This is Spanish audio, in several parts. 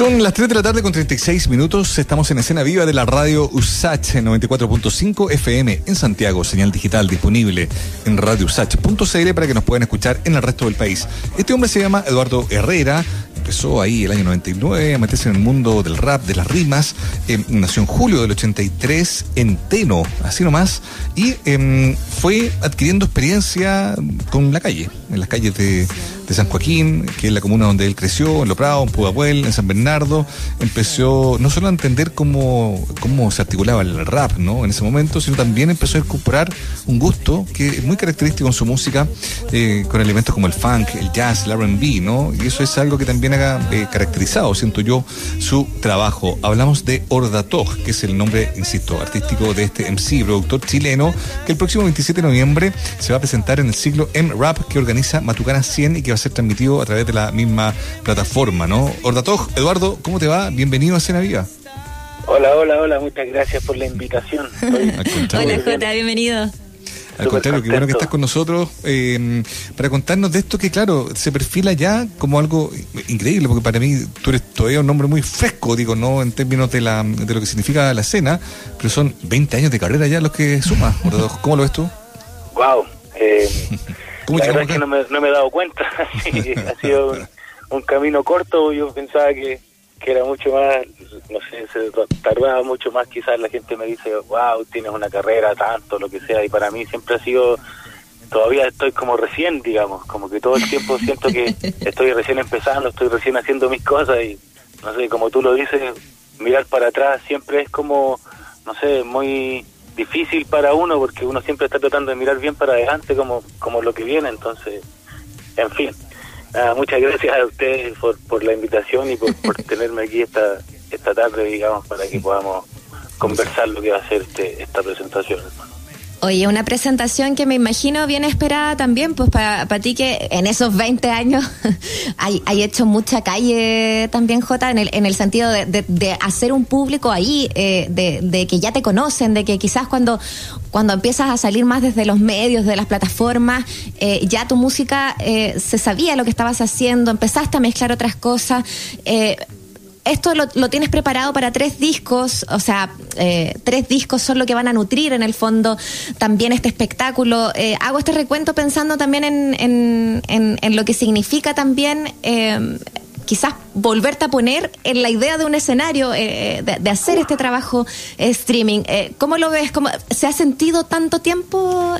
Son las 3 de la tarde con 36 minutos. Estamos en escena viva de la radio USACH 94.5 FM en Santiago. Señal digital disponible en radiousach.cl para que nos puedan escuchar en el resto del país. Este hombre se llama Eduardo Herrera. Empezó ahí el año 99 a meterse en el mundo del rap, de las rimas. Eh, nació en julio del 83 en Teno, así nomás. Y eh, fue adquiriendo experiencia con la calle, en las calles de de San Joaquín, que es la comuna donde él creció, en Lo Prado, en Pudahuel, en San Bernardo, empezó no solo a entender cómo, cómo se articulaba el rap ¿no? en ese momento, sino también empezó a incorporar un gusto que es muy característico en su música, eh, con elementos como el funk, el jazz, el RB, ¿no? Y eso es algo que también ha eh, caracterizado, siento yo, su trabajo. Hablamos de Ordatog, que es el nombre, insisto, artístico de este MC, productor chileno, que el próximo 27 de noviembre se va a presentar en el ciclo M-Rap que organiza Matucana 100 y que va a ser transmitido a través de la misma plataforma, ¿no? Ordatoj, Eduardo, ¿cómo te va? Bienvenido a Cena Viva. Hola, hola, hola, muchas gracias por la invitación. hola Jota, bienvenido. Al contrario, qué bueno que estás con nosotros eh, para contarnos de esto que, claro, se perfila ya como algo increíble, porque para mí tú eres todavía un nombre muy fresco, digo, no en términos de, la, de lo que significa la escena, pero son 20 años de carrera ya los que sumas. ¿Cómo lo ves tú? Wow. Eh, la verdad es que no me, no me, he dado cuenta. ha sido un, camino corto. Yo pensaba que, que era mucho más, no sé, se tardaba mucho más. Quizás la gente me dice, wow, tienes una carrera, tanto, lo que sea. Y para mí siempre ha sido, todavía estoy como recién, digamos, como que todo el tiempo siento que estoy recién empezando, estoy recién haciendo mis cosas. Y no sé, como tú lo dices, mirar para atrás siempre es como, no sé, muy difícil para uno porque uno siempre está tratando de mirar bien para adelante como, como lo que viene, entonces, en fin. muchas gracias a ustedes por, por la invitación y por, por tenerme aquí esta, esta tarde, digamos, para que podamos conversar lo que va a ser este, esta presentación, Oye, una presentación que me imagino bien esperada también, pues para ti que en esos 20 años hay, hay, hecho mucha calle también, Jota, en el, en el sentido de, de, hacer un público ahí, eh, de, de, que ya te conocen, de que quizás cuando, cuando empiezas a salir más desde los medios, de las plataformas, eh, ya tu música eh, se sabía lo que estabas haciendo, empezaste a mezclar otras cosas. Eh, esto lo, tienes preparado para tres discos, o sea, eh, tres discos son lo que van a nutrir en el fondo también este espectáculo. Eh, hago este recuento pensando también en, en, lo que significa también eh, quizás volverte a poner en la idea de un escenario, de, hacer este trabajo streaming. ¿Cómo lo ves? ¿Cómo, ¿Se ha sentido tanto tiempo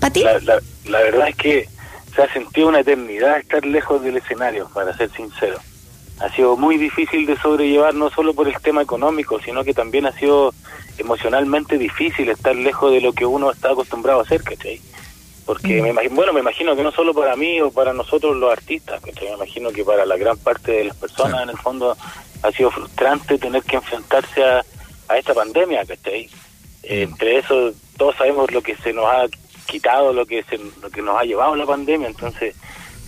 para ti? la verdad es que se ha sentido una eternidad estar lejos del escenario, para ser sincero ha sido muy difícil de sobrellevar, no solo por el tema económico, sino que también ha sido emocionalmente difícil estar lejos de lo que uno está acostumbrado a hacer, ¿cachai? Porque, me imagino, bueno, me imagino que no solo para mí o para nosotros los artistas, ¿cachai? Me imagino que para la gran parte de las personas, en el fondo, ha sido frustrante tener que enfrentarse a, a esta pandemia, ¿cachai? Entre eso, todos sabemos lo que se nos ha quitado, lo que, se, lo que nos ha llevado la pandemia, entonces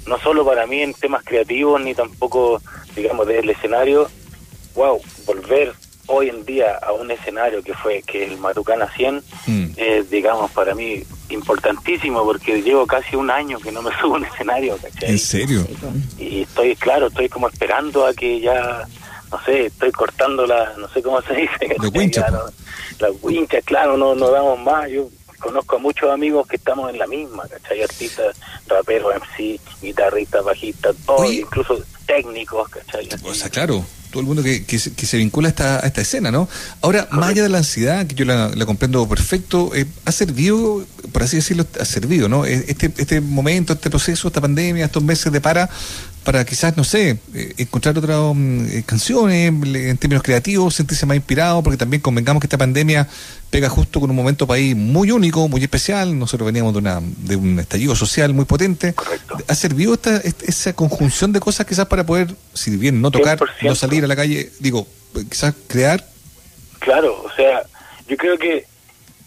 no solo para mí en temas creativos ni tampoco, digamos, del escenario, wow, volver hoy en día a un escenario que fue que el Matucana 100 mm. es, digamos, para mí importantísimo porque llevo casi un año que no me subo a un escenario, ¿cachai? ¿En serio? Y estoy, claro, estoy como esperando a que ya, no sé, estoy cortando la, no sé cómo se dice. La wincha. la wincha, claro, no, no damos más. Yo conozco a muchos amigos que estamos en la misma, ¿cachai? Artistas, raperos, MC, guitarristas, bajistas, todos, incluso técnicos, ¿cachai? O sea, claro, todo el mundo que, que, se, vincula a esta, a esta escena, ¿no? Ahora, más allá de la ansiedad, que yo la, comprendo perfecto, eh, ha servido, por así decirlo, ha servido, ¿no? Este, este momento, este proceso, esta pandemia, estos meses de para, para quizás, no sé, eh, encontrar otras um, canciones en términos creativos, sentirse más inspirado, porque también convengamos que esta pandemia pega justo con un momento país muy único, muy especial. Nosotros veníamos de, una, de un estallido social muy potente. ¿Ha servido esta, esa conjunción de cosas quizás para poder, si bien no tocar, no salir a la calle, digo, quizás crear? Claro, o sea, yo creo que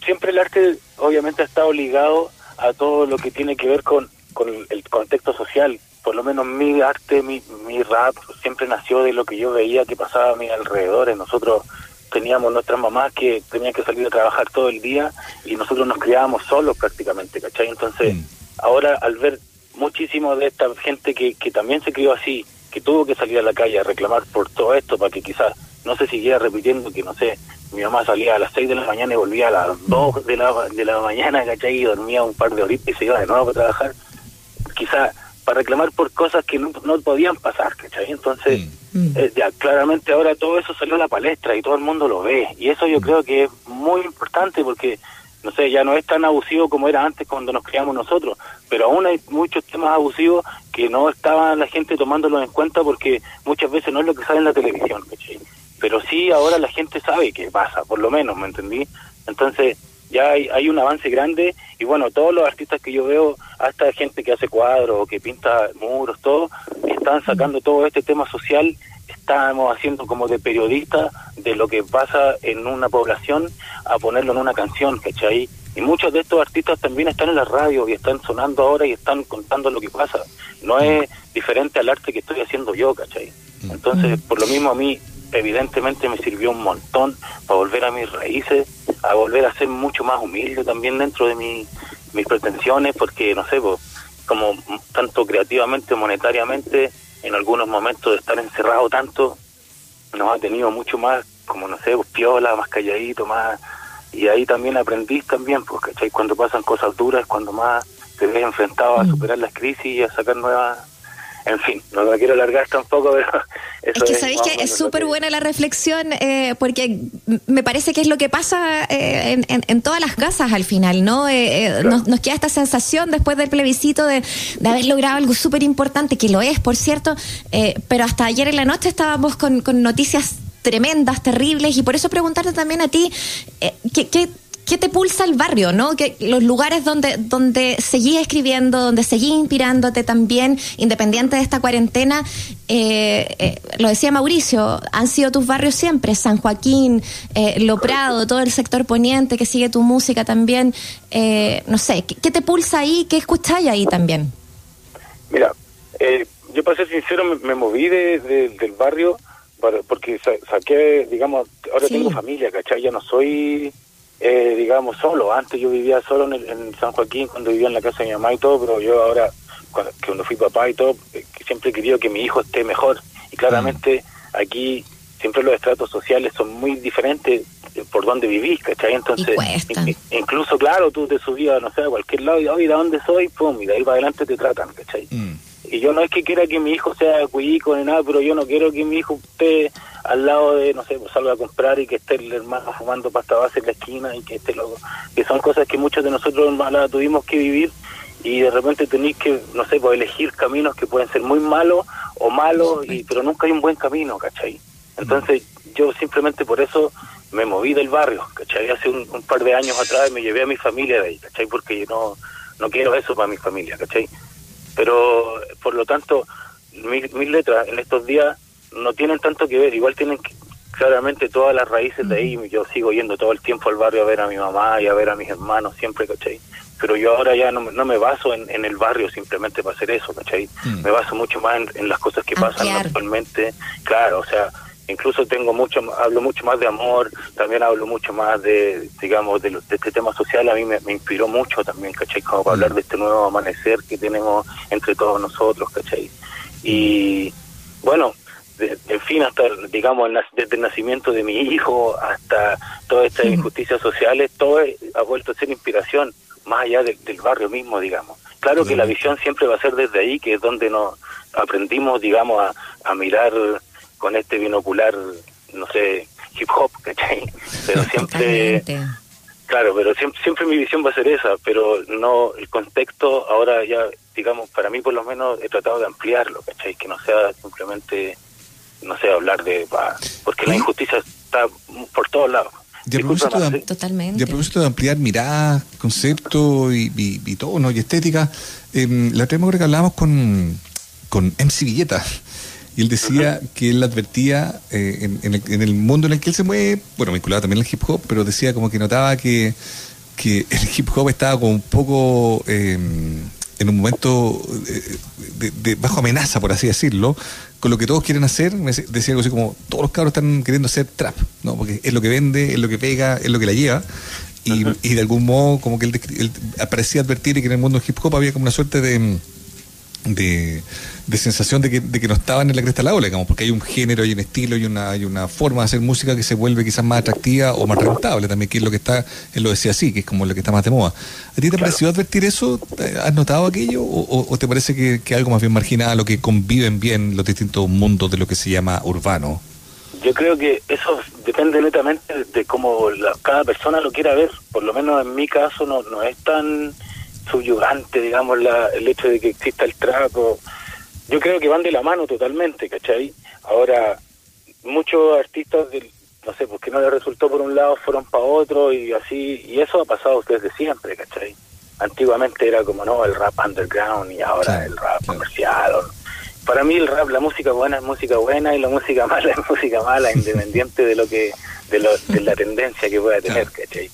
siempre el arte obviamente ha estado ligado a todo lo que tiene que ver con, con el contexto social. Por lo menos mi arte, mi, mi rap, siempre nació de lo que yo veía que pasaba a mi alrededor. Nosotros teníamos nuestras mamás que tenían que salir a trabajar todo el día y nosotros nos criábamos solos prácticamente, ¿cachai? Entonces, mm. ahora al ver muchísimo de esta gente que, que también se crió así, que tuvo que salir a la calle a reclamar por todo esto para que quizás no se siguiera repitiendo que, no sé, mi mamá salía a las 6 de la mañana y volvía a las 2 de la, de la mañana, ¿cachai? Y dormía un par de horitas y se iba de nuevo a trabajar. Quizás para reclamar por cosas que no, no podían pasar, ¿cachai? Entonces, mm. eh, ya claramente ahora todo eso salió a la palestra y todo el mundo lo ve. Y eso yo mm. creo que es muy importante porque, no sé, ya no es tan abusivo como era antes cuando nos criamos nosotros, pero aún hay muchos temas abusivos que no estaba la gente tomándolos en cuenta porque muchas veces no es lo que sale en la televisión, ¿cachai? Pero sí ahora la gente sabe que pasa, por lo menos, ¿me entendí? Entonces, ya hay, un avance grande y bueno, todos los artistas que yo veo, hasta gente que hace cuadros, que pinta muros, todo, están sacando todo este tema social, estamos haciendo como de periodista de lo que pasa en una población a ponerlo en una canción, ¿cachai? Y muchos de estos artistas también están en la radio y están sonando ahora y están contando lo que pasa. No es diferente al arte que estoy haciendo yo, ¿cachai? Entonces, por lo mismo a mí evidentemente me sirvió un montón para volver a mis raíces, a volver a ser mucho más humilde también dentro de mi, mis pretensiones, porque no sé, como tanto creativamente, monetariamente, en algunos momentos de estar encerrado tanto, nos ha tenido mucho más, como no sé, piola, más calladito, más... Y ahí también aprendí también, pues, ¿cachai? Cuando pasan cosas duras, cuando más te ves enfrentado a mm. superar las crisis y a sacar nuevas en fin, no me quiero alargar tampoco, pero eso es que sabéis que es súper buena la reflexión, eh, porque me parece que es lo que pasa eh, en, todas las casas al final, ¿no? Eh, nos, queda esta sensación después del plebiscito de, haber logrado algo súper importante, que lo es, por cierto, pero hasta ayer en la noche estábamos con, con noticias tremendas, terribles, y por eso preguntarte también a ti, ¿qué, qué ¿qué te pulsa el barrio, no? Que los lugares donde, donde seguí escribiendo, donde seguí inspirándote también, independiente de esta cuarentena, eh, eh, lo decía Mauricio, han sido tus barrios siempre, San Joaquín, eh, Lo Prado, todo el sector poniente que sigue tu música también, no sé, ¿qué, te pulsa ahí? ¿Qué escucháis ahí también? Mira, yo para ser sincero me, moví del barrio porque saqué, digamos, ahora tengo familia, ¿cachai? Ya no soy eh, digamos, solo. Antes yo vivía solo en, San Joaquín, cuando vivía en la casa de mi mamá y todo, pero yo ahora, cuando, cuando fui papá y todo, eh, siempre he querido que mi hijo esté mejor. Y claramente mm. aquí siempre los estratos sociales son muy diferentes por donde vivís, ¿cachai? Entonces, incluso, claro, tú te subías, no sé, a cualquier lado y, oye, ¿de dónde soy? Pum, y de ahí para adelante te tratan, ¿cachai? Mm. Y yo no es que quiera que mi hijo sea cuico ni nada, pero yo no quiero que mi hijo esté al lado de, no sé, pues salga a comprar y que esté el hermano fumando pasta base en la esquina y que esté loco. Que son cosas que muchos de nosotros la tuvimos que vivir y de repente tenéis que, no sé, pues elegir caminos que pueden ser muy malos o malos, y, pero nunca hay un buen camino, ¿cachai? Entonces yo simplemente por eso me moví del barrio, ¿cachai? Hace un, par de años atrás me llevé a mi familia de ahí, ¿cachai? Porque yo no, no quiero eso para mi familia, ¿cachai? Pero por lo tanto, mis, mis letras en estos días no tienen tanto que ver, igual tienen claramente todas las raíces de ahí, yo sigo yendo todo el tiempo al barrio a ver a mi mamá y a ver a mis hermanos siempre, ¿cachai? Pero yo ahora ya no, no me baso en, en, el barrio simplemente para hacer eso, ¿cachai? Mm. Me baso mucho más en, las cosas que pasan actualmente, claro, o sea, incluso tengo mucho, hablo mucho más de amor, también hablo mucho más de, digamos, de, este tema social, a mí me, inspiró mucho también, ¿cachai? Como para hablar mm. de este nuevo amanecer que tenemos entre todos nosotros, ¿cachai? Y bueno, en fin, hasta, digamos, desde el nacimiento de mi hijo hasta todas estas injusticias sociales, todo ha vuelto a ser inspiración, más allá del barrio mismo, digamos. Claro que la visión siempre va a ser desde ahí, que es donde nos aprendimos, digamos, a, a mirar con este binocular, no sé, hip hop, ¿cachai? Pero siempre... Claro, pero siempre, siempre mi visión va a ser esa, pero no el contexto ahora ya, digamos, para mí por lo menos he tratado de ampliarlo, ¿cachai? Que no sea simplemente no sé, hablar de... porque la injusticia está por todos lados. Y a, propósito de, Totalmente. a propósito de ampliar miradas, conceptos y, y, y tono y estética, eh, la otra vez que hablábamos con, con MC Villeta, y él decía que él advertía eh, en, el, en, el, mundo en el que él se mueve, bueno, vinculado también al hip hop, pero decía como que notaba que, que el hip hop estaba como un poco... Eh, en un momento de, bajo amenaza, por así decirlo, con lo que todos quieren hacer, decía algo así como, todos los cabros están queriendo hacer trap, ¿no? Porque es lo que vende, es lo que pega, es lo que la lleva. Y, de algún modo, como que él, parecía advertir que en el mundo hip hop había como una suerte de, de, de sensación de que, de que no estaban en la cresta de la ola, digamos, porque hay un género, hay un estilo, hay una, hay una forma de hacer música que se vuelve quizás más atractiva o más rentable también, que es lo que está, él lo decía así, que es como lo que está más de moda. ¿A ti te pareció advertir eso? ¿Has notado aquello? ¿O, te parece que, que algo más bien marginal o que conviven bien los distintos mundos de lo que se llama urbano? Yo creo que eso depende netamente de cómo cada persona lo quiera ver. Por lo menos en mi caso no, no es tan subyugante, digamos, la, el hecho de que exista el trapo. Yo creo que van de la mano totalmente, ¿cachai? Ahora, muchos artistas, no sé, porque no les resultó por un lado, fueron para otro y así, y eso ha pasado desde siempre, ¿cachai? Antiguamente era como, no, el rap underground y ahora el rap comercial. para mí el rap, la música buena es música buena y la música mala es música mala, independiente de lo que, de, lo, de la tendencia que pueda tener, ¿cachai?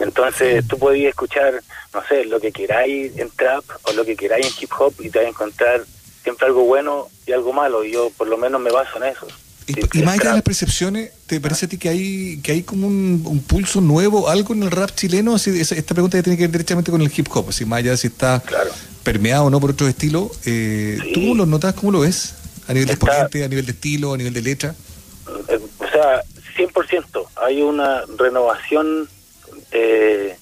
Entonces tú podías escuchar, no sé, lo que queráis en trap o lo que queráis en hip hop y te vas a encontrar siempre algo bueno y algo malo. Y yo por lo menos me baso en eso. Y, más allá de las percepciones, ¿te parece a ti que hay que hay como un, pulso nuevo, algo en el rap chileno? Así, esta pregunta tiene que ver directamente con el hip hop, así más allá de si está permeado o no por otro estilo. Eh, ¿Tú lo notas? ¿Cómo lo ves? A nivel de exponente, a nivel de estilo, a nivel de letra. Eh, o sea, 100%. Hay una renovación eh,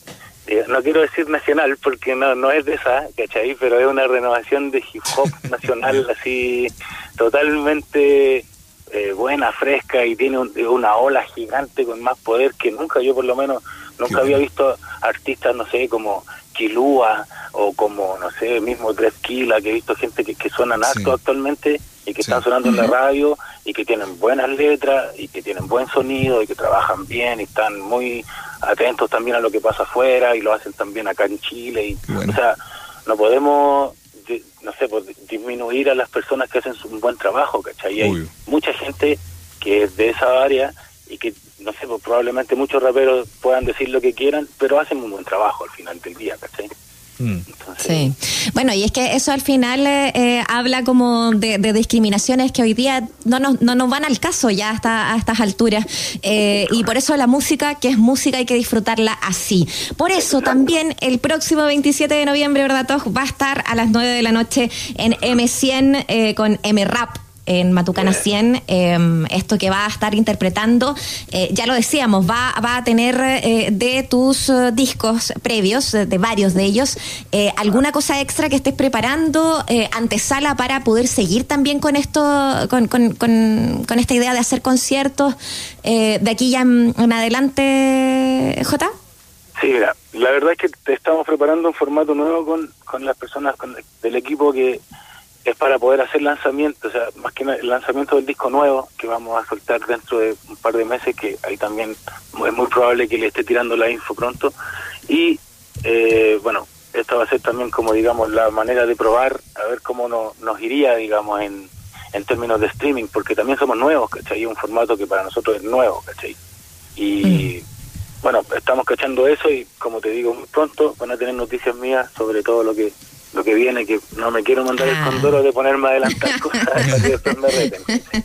no quiero decir nacional porque no no es de esa, ¿cachai? Pero es una renovación de hip hop nacional así totalmente eh, buena, fresca y tiene una ola gigante con más poder que nunca. Yo por lo menos nunca había visto artistas, no sé, como Kilua o como, no sé, mismo Tres Kila, que he visto gente que, que suenan harto actualmente y que están sonando en la radio y que tienen buenas letras y que tienen buen sonido y que trabajan bien y están muy atentos también a lo que pasa afuera y lo hacen también acá en Chile. Y, O sea, no podemos, no sé, pues, disminuir a las personas que hacen un buen trabajo, ¿cachai? hay mucha gente que es de esa área y que, no sé, pues probablemente muchos raperos puedan decir lo que quieran, pero hacen un buen trabajo al final del día, ¿cachai? Mm. sí. Bueno, y es que eso al final eh, eh, habla como de, discriminaciones que hoy día no nos, no nos van al caso ya hasta a estas alturas. Eh, y por eso la música, que es música, hay que disfrutarla así. Por eso también el próximo 27 de noviembre, ¿verdad, Va a estar a las 9 de la noche en M100 con M-Rap en Matucana 100, em, esto que va a estar interpretando, eh, ya lo decíamos, va, va a tener eh, de tus eh, discos previos, de varios de ellos, alguna cosa extra que estés preparando, antesala para poder seguir también con esto, con, con, con, esta idea de hacer conciertos de aquí ya en, adelante, J? Sí, mira, la verdad es que te estamos preparando un formato nuevo con, con las personas del equipo que es para poder hacer lanzamiento, o sea, más que el lanzamiento del disco nuevo que vamos a soltar dentro de un par de meses, que ahí también es muy probable que le esté tirando la info pronto. Y eh, bueno, esta va a ser también como, digamos, la manera de probar a ver cómo nos iría, digamos, en, en términos de streaming, porque también somos nuevos, ¿cachai? Un formato que para nosotros es nuevo, ¿cachai? Y mm. bueno, estamos cachando eso y como te digo, muy pronto van a tener noticias mías sobre todo lo que lo que viene, que no me quiero mandar el ah. condoro de ponerme a adelantar cosas para que después me reten.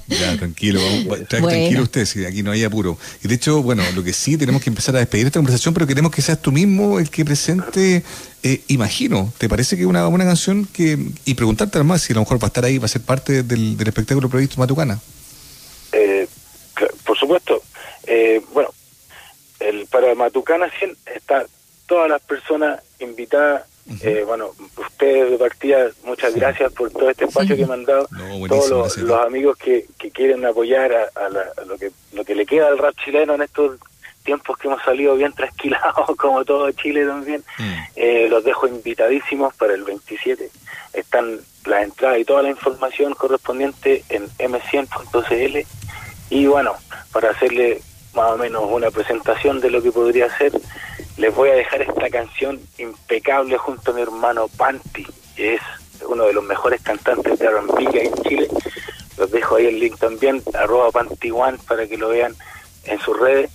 Ya, tranquilo, vamos, tranquilo usted, si aquí no hay apuro. Y de hecho, bueno, lo que sí, tenemos que empezar a despedir esta conversación, pero queremos que seas tú mismo el que presente eh, Imagino. ¿Te parece que es una buena canción que y preguntarte además si a lo mejor va a estar ahí, va a ser parte del, del espectáculo previsto Matucana? Eh, por supuesto. Eh, bueno, el, para Matucana 100 está todas las personas invitadas eh, bueno, ustedes de partida, muchas gracias por todo este espacio que me han dado. Todos los, amigos que, que quieren apoyar a, lo, que, lo que le queda al rap chileno en estos tiempos que hemos salido bien trasquilados, como todo Chile también, mm. eh, los dejo invitadísimos para el 27. Están las entradas y toda la información correspondiente en m100.cl. Y bueno, para hacerle más o menos una presentación de lo que podría ser, les voy a dejar esta canción impecable junto a mi hermano Panti, que es uno de los mejores cantantes de R&B que hay en Chile. Los dejo ahí el link también, arroba Panti One, para que lo vean en sus redes.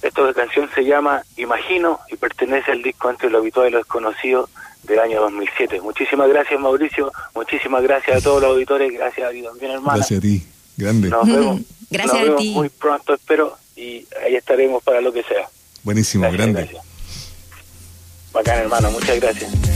Esta canción se llama Imagino y pertenece al disco Entre lo habitual y lo desconocido del año 2007. Muchísimas gracias Mauricio, muchísimas gracias a todos los auditores, gracias a ti también hermano. Gracias a ti, grande. Nos vemos, gracias a ti. muy pronto espero y ahí estaremos para lo que sea. Buenísimo, grande. Bacán, hermano, muchas gracias.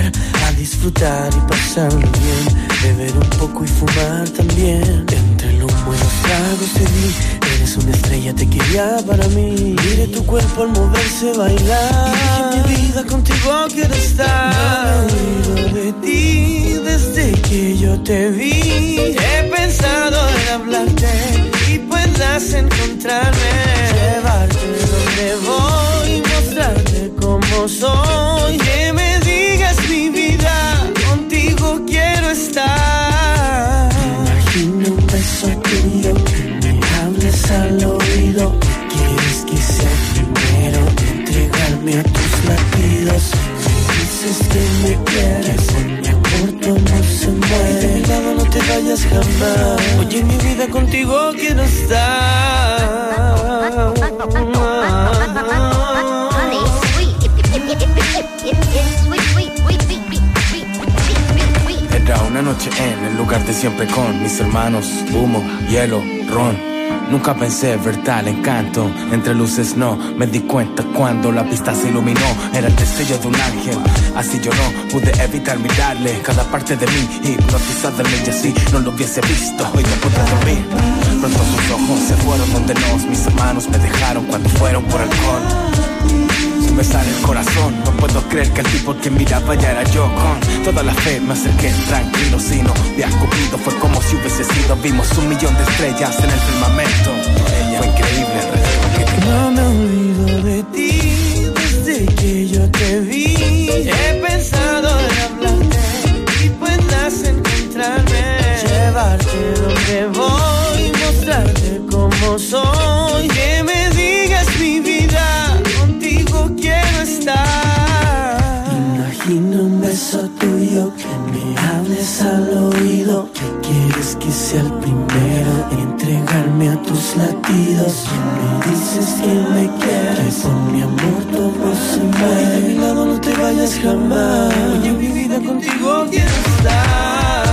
Lugar, a disfrutar y pasarlo bien, beber un poco y fumar también. Entre los buenos tragos te vi, eres una estrella, te quería para mí. Mire tu cuerpo al moverse, bailar. Y dije, mi vida contigo quiero estar. No me de ti desde que yo te vi. He pensado en hablarte y puedas encontrarme. Llevarte donde voy, mostrarte cómo soy. Me dices que me quieres, por tu amor se muere. De mi lado no te vayas jamás. Oye, mi vida contigo quiero estar. Era una noche en el lugar de siempre con mis hermanos, humo, hielo, ron. Nunca pensé ver tal encanto, entre luces no, me di cuenta cuando la pista se iluminó, era el destello de un ángel, así yo no pude evitar mirarle. Cada parte de mí, hipnotizarme y así no lo hubiese visto, hoy no pude dormir, pronto sus ojos se fueron donde nos, mis hermanos me dejaron cuando fueron por alcohol. Me el corazón, no puedo creer que el tipo que miraba ya era yo con toda la fe. Me acerqué tranquilo, si no había comido. Fue como si hubiese sido, vimos un millón de estrellas en el firmamento, fue increíble jamás. Oye, mi vida contigo quiero estar.